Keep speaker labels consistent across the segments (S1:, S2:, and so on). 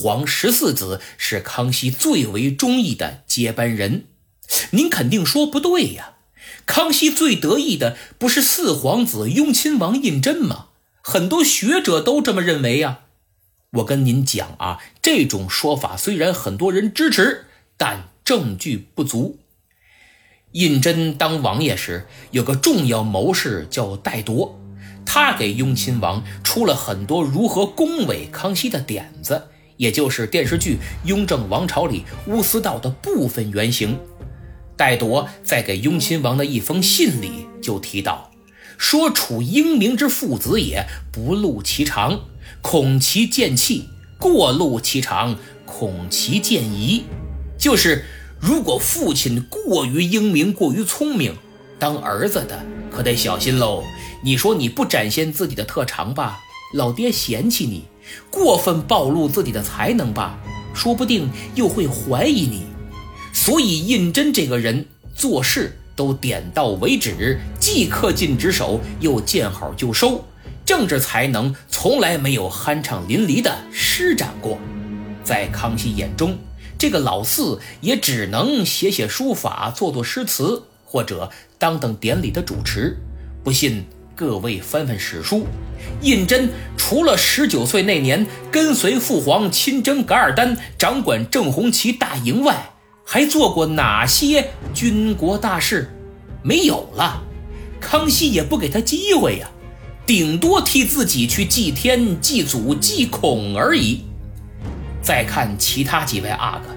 S1: 皇十四子是康熙最为中意的接班人。您肯定说不对呀，康熙最得意的不是四皇子雍亲王胤禛吗？很多学者都这么认为呀。我跟您讲啊，这种说法虽然很多人支持，但证据不足。胤禛当王爷时，有个重要谋士叫戴铎，他给雍亲王出了很多如何恭维康熙的点子，也就是电视剧《雍正王朝》里乌丝道的部分原型。戴铎在给雍亲王的一封信里就提到，说楚英明之父子也，不露其长，恐其见气；过露其长，恐其见疑。就是。如果父亲过于英明、过于聪明，当儿子的可得小心喽。你说你不展现自己的特长吧，老爹嫌弃你；过分暴露自己的才能吧，说不定又会怀疑你。所以胤禛这个人做事都点到为止，既恪尽职守，又见好就收，政治才能从来没有酣畅淋漓的施展过。在康熙眼中。这个老四也只能写写书法，做做诗词，或者当当典礼的主持。不信，各位翻翻史书，胤禛除了十九岁那年跟随父皇亲征噶尔丹，掌管正红旗大营外，还做过哪些军国大事？没有了。康熙也不给他机会呀，顶多替自己去祭天、祭祖、祭孔而已。再看其他几位阿哥，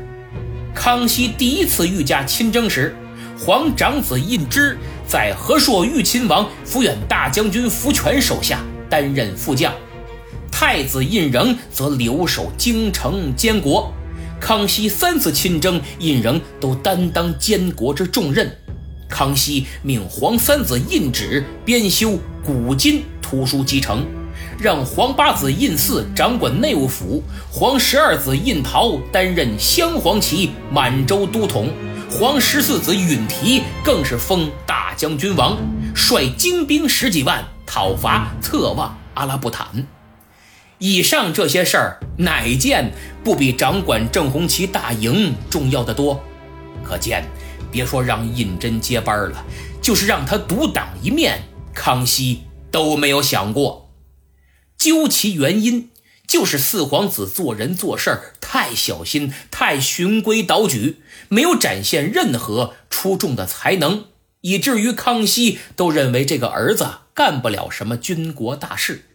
S1: 康熙第一次御驾亲征时，皇长子胤芝在和硕御亲王抚远大将军福全手下担任副将，太子胤禛则留守京城监国。康熙三次亲征，胤禛都担当监国之重任。康熙命皇三子胤祉编修古今图书集成。让皇八子胤祀掌管内务府，皇十二子胤陶担任镶黄旗满洲都统，皇十四子允提更是封大将军王，率精兵十几万讨伐策望阿拉布坦。以上这些事儿，哪件不比掌管正红旗大营重要的多？可见，别说让胤禛接班了，就是让他独当一面，康熙都没有想过。究其原因，就是四皇子做人做事太小心，太循规蹈矩，没有展现任何出众的才能，以至于康熙都认为这个儿子干不了什么军国大事。